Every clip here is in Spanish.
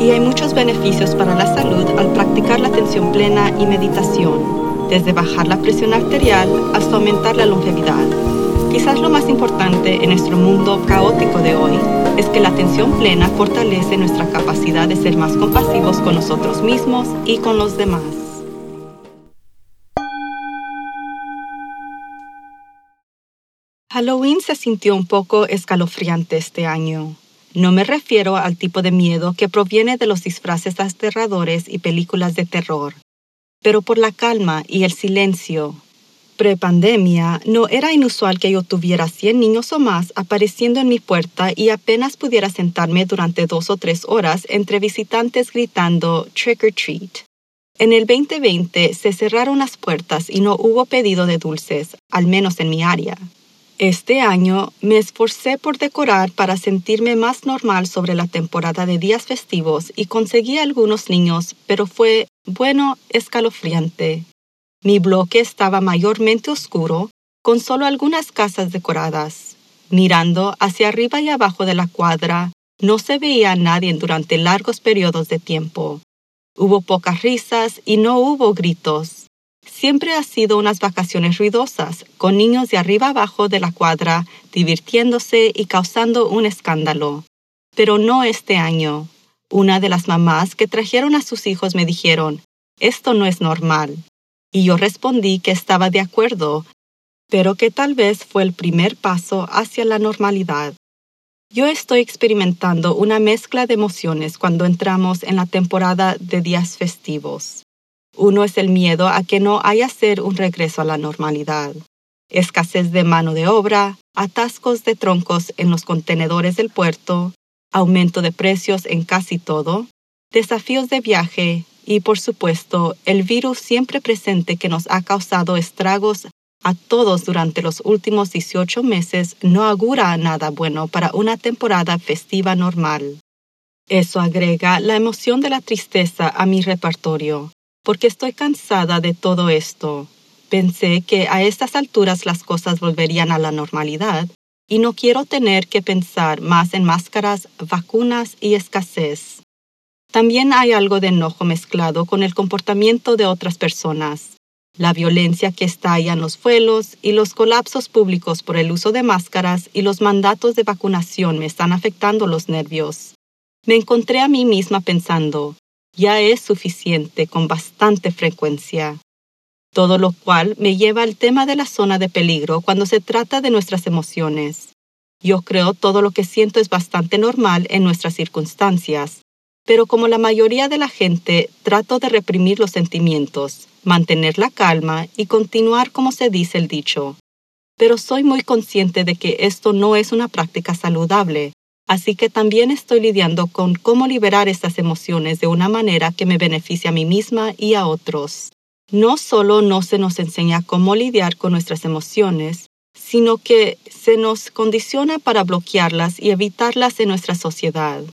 Y hay muchos beneficios para la salud al practicar la atención plena y meditación, desde bajar la presión arterial hasta aumentar la longevidad. Quizás lo más importante en nuestro mundo caótico de hoy es que la atención plena fortalece nuestra capacidad de ser más compasivos con nosotros mismos y con los demás. Halloween se sintió un poco escalofriante este año. No me refiero al tipo de miedo que proviene de los disfraces aterradores y películas de terror, pero por la calma y el silencio Pre-pandemia, no era inusual que yo tuviera 100 niños o más apareciendo en mi puerta y apenas pudiera sentarme durante dos o tres horas entre visitantes gritando trick or treat. En el 2020 se cerraron las puertas y no hubo pedido de dulces, al menos en mi área. Este año me esforcé por decorar para sentirme más normal sobre la temporada de días festivos y conseguí algunos niños, pero fue, bueno, escalofriante. Mi bloque estaba mayormente oscuro, con solo algunas casas decoradas. Mirando hacia arriba y abajo de la cuadra, no se veía a nadie durante largos periodos de tiempo. Hubo pocas risas y no hubo gritos. Siempre ha sido unas vacaciones ruidosas, con niños de arriba abajo de la cuadra divirtiéndose y causando un escándalo. Pero no este año. Una de las mamás que trajeron a sus hijos me dijeron, esto no es normal y yo respondí que estaba de acuerdo, pero que tal vez fue el primer paso hacia la normalidad. Yo estoy experimentando una mezcla de emociones cuando entramos en la temporada de días festivos. Uno es el miedo a que no haya ser un regreso a la normalidad. Escasez de mano de obra, atascos de troncos en los contenedores del puerto, aumento de precios en casi todo, desafíos de viaje y por supuesto el virus siempre presente que nos ha causado estragos a todos durante los últimos 18 meses no augura nada bueno para una temporada festiva normal. Eso agrega la emoción de la tristeza a mi repertorio, porque estoy cansada de todo esto. Pensé que a estas alturas las cosas volverían a la normalidad y no quiero tener que pensar más en máscaras, vacunas y escasez. También hay algo de enojo mezclado con el comportamiento de otras personas. La violencia que estalla en los vuelos y los colapsos públicos por el uso de máscaras y los mandatos de vacunación me están afectando los nervios. Me encontré a mí misma pensando, ya es suficiente con bastante frecuencia. Todo lo cual me lleva al tema de la zona de peligro cuando se trata de nuestras emociones. Yo creo todo lo que siento es bastante normal en nuestras circunstancias, pero como la mayoría de la gente, trato de reprimir los sentimientos, mantener la calma y continuar como se dice el dicho. Pero soy muy consciente de que esto no es una práctica saludable, así que también estoy lidiando con cómo liberar estas emociones de una manera que me beneficie a mí misma y a otros. No solo no se nos enseña cómo lidiar con nuestras emociones, sino que se nos condiciona para bloquearlas y evitarlas en nuestra sociedad.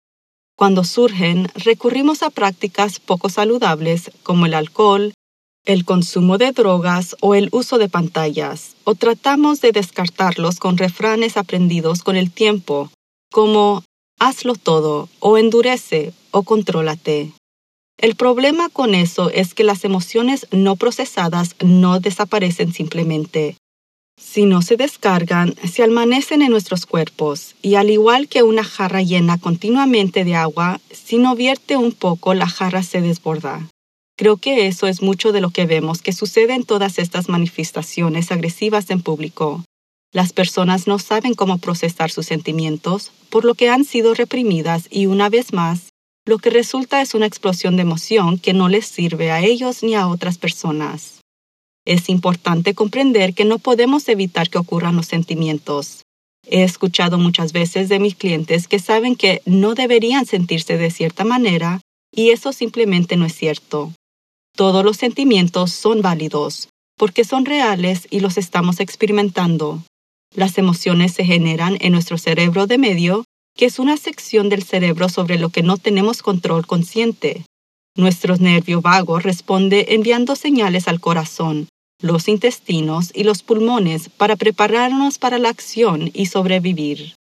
Cuando surgen, recurrimos a prácticas poco saludables como el alcohol, el consumo de drogas o el uso de pantallas, o tratamos de descartarlos con refranes aprendidos con el tiempo, como hazlo todo, o endurece, o contrólate. El problema con eso es que las emociones no procesadas no desaparecen simplemente, si no se descargan, se almanecen en nuestros cuerpos y al igual que una jarra llena continuamente de agua, si no vierte un poco, la jarra se desborda. Creo que eso es mucho de lo que vemos que sucede en todas estas manifestaciones agresivas en público. Las personas no saben cómo procesar sus sentimientos, por lo que han sido reprimidas y una vez más, lo que resulta es una explosión de emoción que no les sirve a ellos ni a otras personas. Es importante comprender que no podemos evitar que ocurran los sentimientos. He escuchado muchas veces de mis clientes que saben que no deberían sentirse de cierta manera y eso simplemente no es cierto. Todos los sentimientos son válidos, porque son reales y los estamos experimentando. Las emociones se generan en nuestro cerebro de medio, que es una sección del cerebro sobre lo que no tenemos control consciente. Nuestro nervio vago responde enviando señales al corazón, los intestinos y los pulmones para prepararnos para la acción y sobrevivir.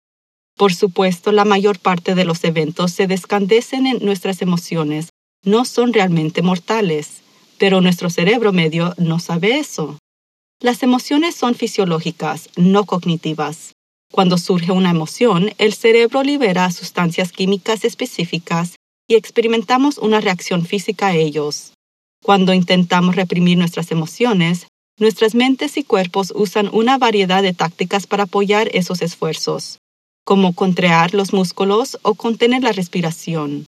Por supuesto, la mayor parte de los eventos se descandecen en nuestras emociones, no son realmente mortales, pero nuestro cerebro medio no sabe eso. Las emociones son fisiológicas, no cognitivas. Cuando surge una emoción, el cerebro libera sustancias químicas específicas y experimentamos una reacción física a ellos. Cuando intentamos reprimir nuestras emociones, nuestras mentes y cuerpos usan una variedad de tácticas para apoyar esos esfuerzos, como contraer los músculos o contener la respiración.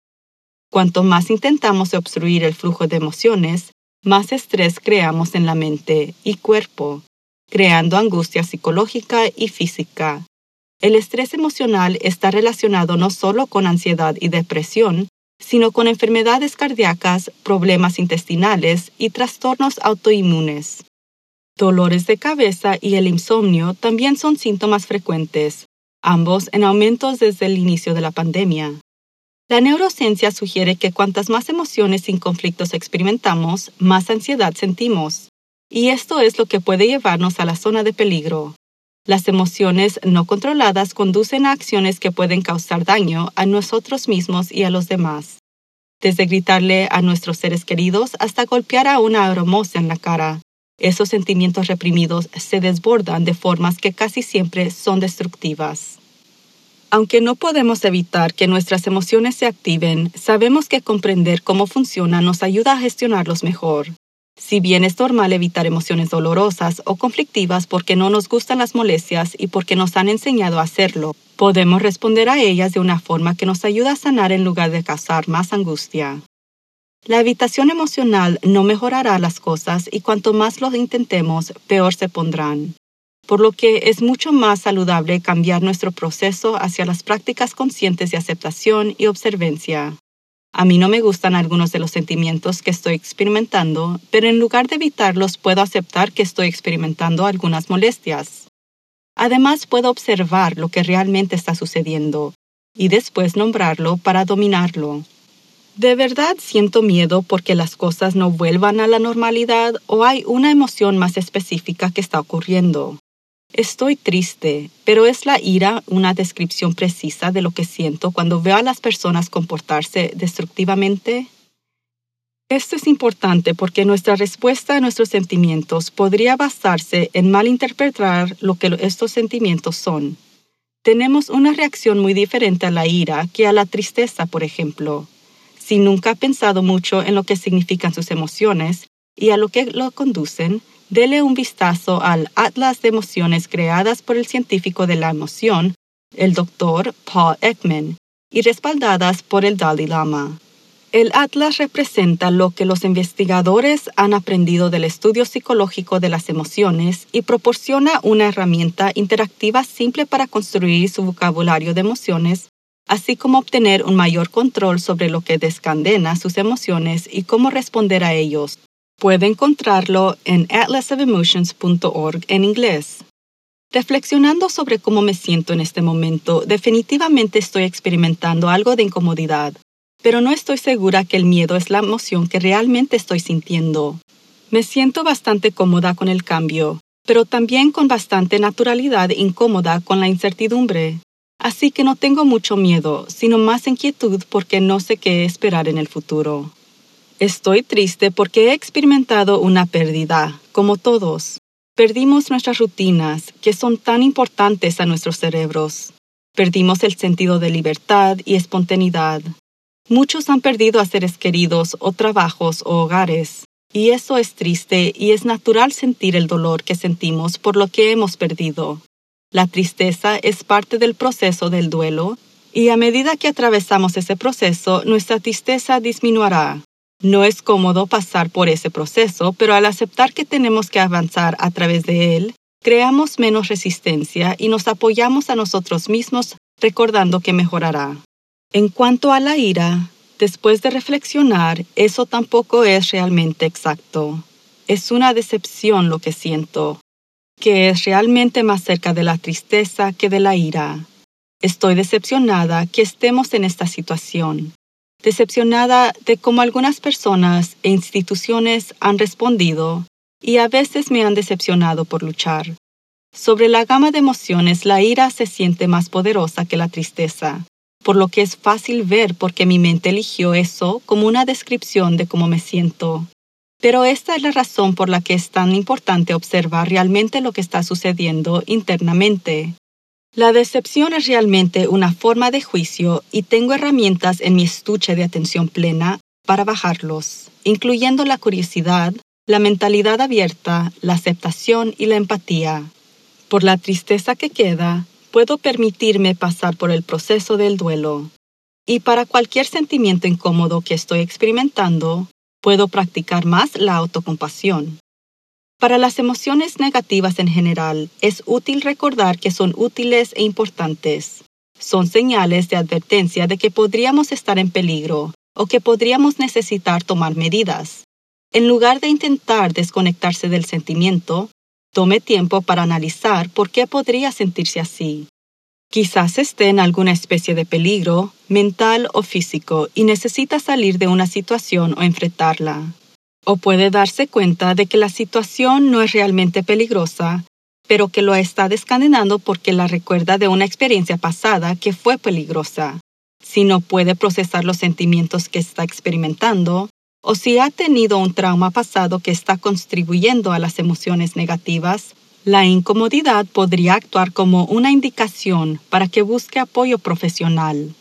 Cuanto más intentamos obstruir el flujo de emociones, más estrés creamos en la mente y cuerpo, creando angustia psicológica y física. El estrés emocional está relacionado no solo con ansiedad y depresión, sino con enfermedades cardíacas, problemas intestinales y trastornos autoinmunes. Dolores de cabeza y el insomnio también son síntomas frecuentes, ambos en aumentos desde el inicio de la pandemia. La neurociencia sugiere que cuantas más emociones sin conflictos experimentamos, más ansiedad sentimos. Y esto es lo que puede llevarnos a la zona de peligro. Las emociones no controladas conducen a acciones que pueden causar daño a nosotros mismos y a los demás. Desde gritarle a nuestros seres queridos hasta golpear a una hermosa en la cara. Esos sentimientos reprimidos se desbordan de formas que casi siempre son destructivas. Aunque no podemos evitar que nuestras emociones se activen, sabemos que comprender cómo funcionan nos ayuda a gestionarlos mejor. Si bien es normal evitar emociones dolorosas o conflictivas porque no nos gustan las molestias y porque nos han enseñado a hacerlo, podemos responder a ellas de una forma que nos ayuda a sanar en lugar de causar más angustia. La evitación emocional no mejorará las cosas y cuanto más lo intentemos, peor se pondrán por lo que es mucho más saludable cambiar nuestro proceso hacia las prácticas conscientes de aceptación y observancia. A mí no me gustan algunos de los sentimientos que estoy experimentando, pero en lugar de evitarlos puedo aceptar que estoy experimentando algunas molestias. Además puedo observar lo que realmente está sucediendo y después nombrarlo para dominarlo. ¿De verdad siento miedo porque las cosas no vuelvan a la normalidad o hay una emoción más específica que está ocurriendo? Estoy triste, pero ¿es la ira una descripción precisa de lo que siento cuando veo a las personas comportarse destructivamente? Esto es importante porque nuestra respuesta a nuestros sentimientos podría basarse en malinterpretar lo que estos sentimientos son. Tenemos una reacción muy diferente a la ira que a la tristeza, por ejemplo. Si nunca ha pensado mucho en lo que significan sus emociones y a lo que lo conducen, dele un vistazo al Atlas de Emociones creadas por el científico de la emoción, el Dr. Paul Ekman, y respaldadas por el Dalai Lama. El Atlas representa lo que los investigadores han aprendido del estudio psicológico de las emociones y proporciona una herramienta interactiva simple para construir su vocabulario de emociones, así como obtener un mayor control sobre lo que descandena sus emociones y cómo responder a ellos. Puede encontrarlo en atlasofemotions.org en inglés. Reflexionando sobre cómo me siento en este momento, definitivamente estoy experimentando algo de incomodidad, pero no estoy segura que el miedo es la emoción que realmente estoy sintiendo. Me siento bastante cómoda con el cambio, pero también con bastante naturalidad incómoda con la incertidumbre. Así que no tengo mucho miedo, sino más inquietud porque no sé qué esperar en el futuro. Estoy triste porque he experimentado una pérdida, como todos. Perdimos nuestras rutinas, que son tan importantes a nuestros cerebros. Perdimos el sentido de libertad y espontaneidad. Muchos han perdido a seres queridos o trabajos o hogares. Y eso es triste y es natural sentir el dolor que sentimos por lo que hemos perdido. La tristeza es parte del proceso del duelo y a medida que atravesamos ese proceso, nuestra tristeza disminuirá. No es cómodo pasar por ese proceso, pero al aceptar que tenemos que avanzar a través de él, creamos menos resistencia y nos apoyamos a nosotros mismos recordando que mejorará. En cuanto a la ira, Después de reflexionar, eso tampoco es realmente exacto. Es una decepción lo que siento, que es realmente más cerca de la tristeza que de la ira. Estoy decepcionada que estemos en esta situación, decepcionada de cómo algunas personas e instituciones han respondido y a veces me han decepcionado por luchar. Sobre la gama de emociones, la ira se siente más poderosa que la tristeza, por lo que es fácil ver por qué mi mente eligió eso como una descripción de cómo me siento. Pero esta es la razón por la que es tan importante observar realmente lo que está sucediendo internamente. La decepción es realmente una forma de juicio y tengo herramientas en mi estuche de atención plena para bajarlos, incluyendo la curiosidad, la mentalidad abierta, la aceptación y la empatía. Por la tristeza que queda, puedo permitirme pasar por el proceso del duelo. Y para cualquier sentimiento incómodo que estoy experimentando, puedo practicar más la autocompasión. Para las emociones negativas en general, es útil recordar que son útiles e importantes. Son señales de advertencia de que podríamos estar en peligro o que podríamos necesitar tomar medidas. En lugar de intentar desconectarse del sentimiento, tome tiempo para analizar por qué podría sentirse así. Quizás esté en alguna especie de peligro, mental o físico, y necesita salir de una situación o enfrentarla. O puede darse cuenta de que la situación no es realmente peligrosa, pero que lo está descadenando porque la recuerda de una experiencia pasada que fue peligrosa. Si no puede procesar los sentimientos que está experimentando, o si ha tenido un trauma pasado que está contribuyendo a las emociones negativas, la incomodidad podría actuar como una indicación para que busque apoyo profesional.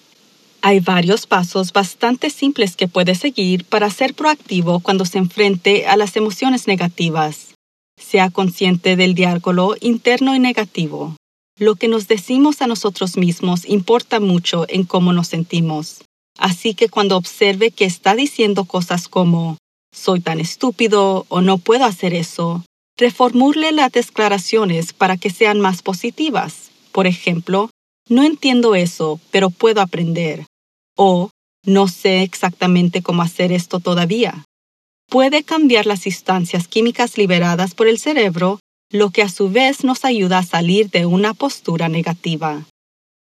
Hay varios pasos bastante simples que puede seguir para ser proactivo cuando se enfrente a las emociones negativas. Sea consciente del diálogo interno y negativo. Lo que nos decimos a nosotros mismos importa mucho en cómo nos sentimos. Así que cuando observe que está diciendo cosas como soy tan estúpido o no puedo hacer eso, reformule las declaraciones para que sean más positivas. Por ejemplo, no entiendo eso, pero puedo aprender. O no sé exactamente cómo hacer esto todavía. Puede cambiar las instancias químicas liberadas por el cerebro, lo que a su vez nos ayuda a salir de una postura negativa.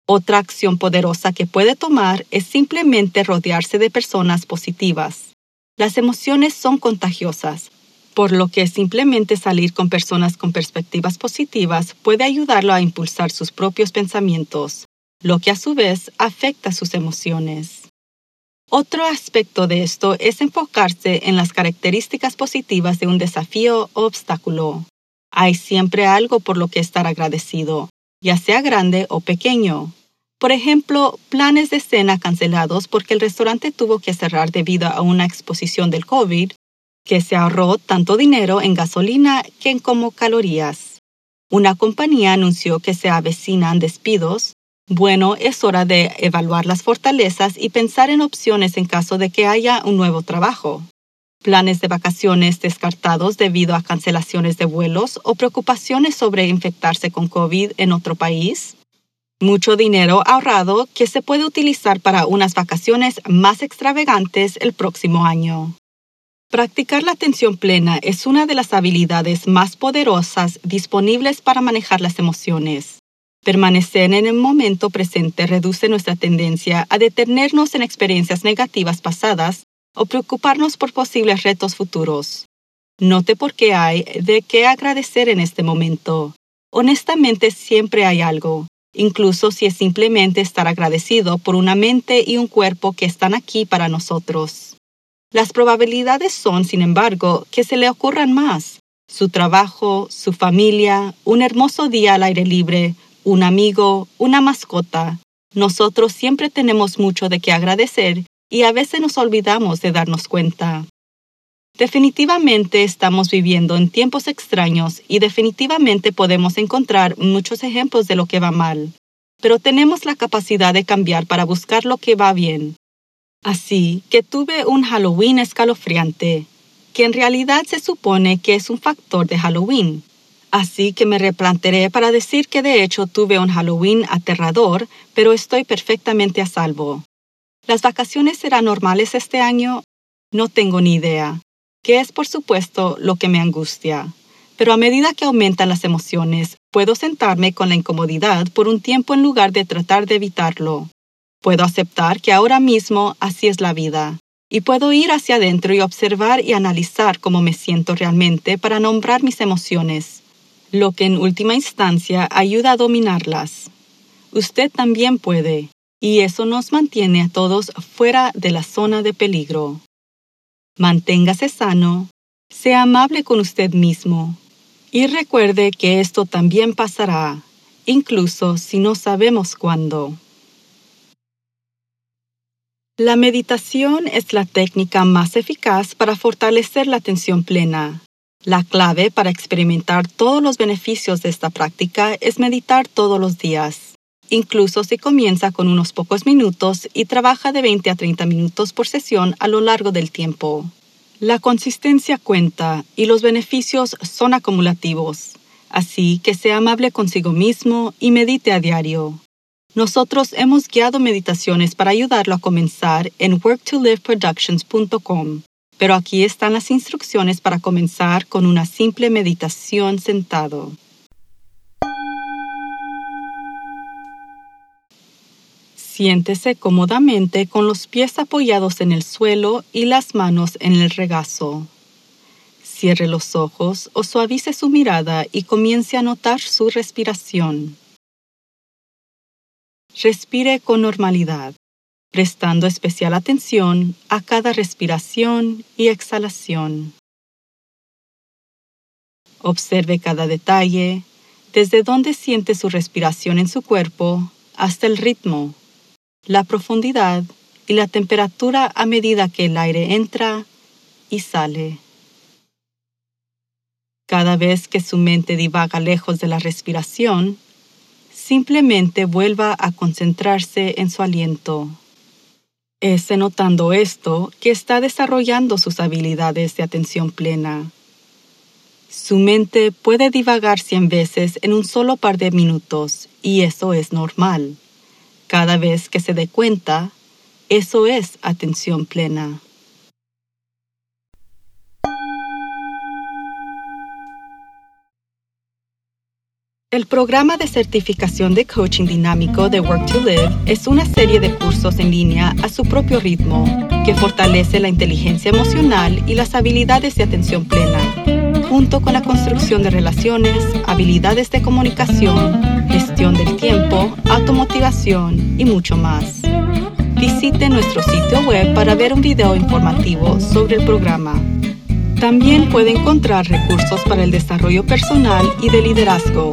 Otra acción poderosa que puede tomar es simplemente rodearse de personas positivas. Las emociones son contagiosas, por lo que simplemente salir con personas con perspectivas positivas puede ayudarlo a impulsar sus propios pensamientos, lo que a su vez afecta sus emociones. Otro aspecto de esto es enfocarse en las características positivas de un desafío o obstáculo. Hay siempre algo por lo que estar agradecido, ya sea grande o pequeño. Por ejemplo, planes de cena cancelados porque el restaurante tuvo que cerrar debido a una exposición del COVID que se ahorró tanto dinero en gasolina que en como calorías. Una compañía anunció que se avecinan despidos. Bueno, es hora de evaluar las fortalezas y pensar en opciones en caso de que haya un nuevo trabajo. Planes de vacaciones descartados debido a cancelaciones de vuelos o preocupaciones sobre infectarse con COVID en otro país. Mucho dinero ahorrado que se puede utilizar para unas vacaciones más extravagantes el próximo año. Practicar la atención plena es una de las habilidades más poderosas disponibles para manejar las emociones. Permanecer en el momento presente reduce nuestra tendencia a detenernos en experiencias negativas pasadas o preocuparnos por posibles retos futuros. Note por qué hay de qué agradecer en este momento. Honestamente siempre hay algo, incluso si es simplemente estar agradecido por una mente y un cuerpo que están aquí para nosotros. Las probabilidades son, sin embargo, que se le ocurran más. Su trabajo, su familia, un hermoso día al aire libre, un amigo, una mascota. Nosotros siempre tenemos mucho de qué agradecer y a veces nos olvidamos de darnos cuenta. Definitivamente estamos viviendo en tiempos extraños y definitivamente podemos encontrar muchos ejemplos de lo que va mal, pero tenemos la capacidad de cambiar para buscar lo que va bien. Así que tuve un Halloween escalofriante, que en realidad se supone que es un factor de Halloween. Así que me replantearé para decir que de hecho tuve un Halloween aterrador, pero estoy perfectamente a salvo. ¿Las vacaciones serán normales este año? No tengo ni idea, que es por supuesto lo que me angustia. Pero a medida que aumentan las emociones, puedo sentarme con la incomodidad por un tiempo en lugar de tratar de evitarlo. Puedo aceptar que ahora mismo así es la vida, y puedo ir hacia adentro y observar y analizar cómo me siento realmente para nombrar mis emociones, lo que en última instancia ayuda a dominarlas. Usted también puede, y eso nos mantiene a todos fuera de la zona de peligro. Manténgase sano, sea amable con usted mismo, y recuerde que esto también pasará, incluso si no sabemos cuándo. La meditación es la técnica más eficaz para fortalecer la atención plena. La clave para experimentar todos los beneficios de esta práctica es meditar todos los días, incluso si comienza con unos pocos minutos y trabaja de 20 a 30 minutos por sesión a lo largo del tiempo. La consistencia cuenta y los beneficios son acumulativos, así que sea amable consigo mismo y medite a diario. Nosotros hemos guiado meditaciones para ayudarlo a comenzar en worktoliveproductions.com, pero aquí están las instrucciones para comenzar con una simple meditación sentado. Siéntese cómodamente con los pies apoyados en el suelo y las manos en el regazo. Cierre los ojos o suavice su mirada y comience a notar su respiración. Respire con normalidad, prestando especial atención a cada respiración y exhalación. Observe cada detalle, desde donde siente su respiración en su cuerpo hasta el ritmo, la profundidad y la temperatura a medida que el aire entra y sale. Cada vez que su mente divaga lejos de la respiración, simplemente vuelva a concentrarse en su aliento. Es notando esto que está desarrollando sus habilidades de atención plena. Su mente puede divagar cien veces en un solo par de minutos y eso es normal. Cada vez que se dé cuenta, eso es atención plena. El programa de certificación de coaching dinámico de Work to Live es una serie de cursos en línea a su propio ritmo que fortalece la inteligencia emocional y las habilidades de atención plena, junto con la construcción de relaciones, habilidades de comunicación, gestión del tiempo, automotivación y mucho más. Visite nuestro sitio web para ver un video informativo sobre el programa. También puede encontrar recursos para el desarrollo personal y de liderazgo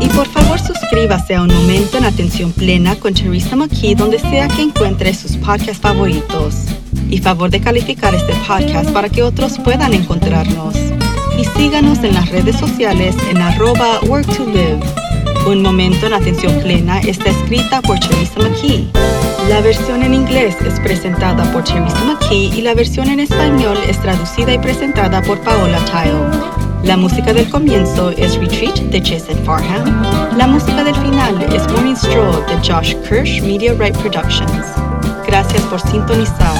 Y por favor suscríbase a Un Momento en Atención Plena con Teresa McKee donde sea que encuentre sus podcasts favoritos. Y favor de calificar este podcast para que otros puedan encontrarnos. Y síganos en las redes sociales en arroba work to live. Un Momento en Atención Plena está escrita por Teresa McKee. La versión en inglés es presentada por Teresa McKee y la versión en español es traducida y presentada por Paola Tile. La música del comienzo es Retreat de Jason Farham. La música del final es Morning Stroll de Josh Kirsch Media Right Productions. Gracias por sintonizar.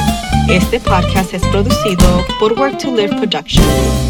Este podcast es producido por Work to Live Productions.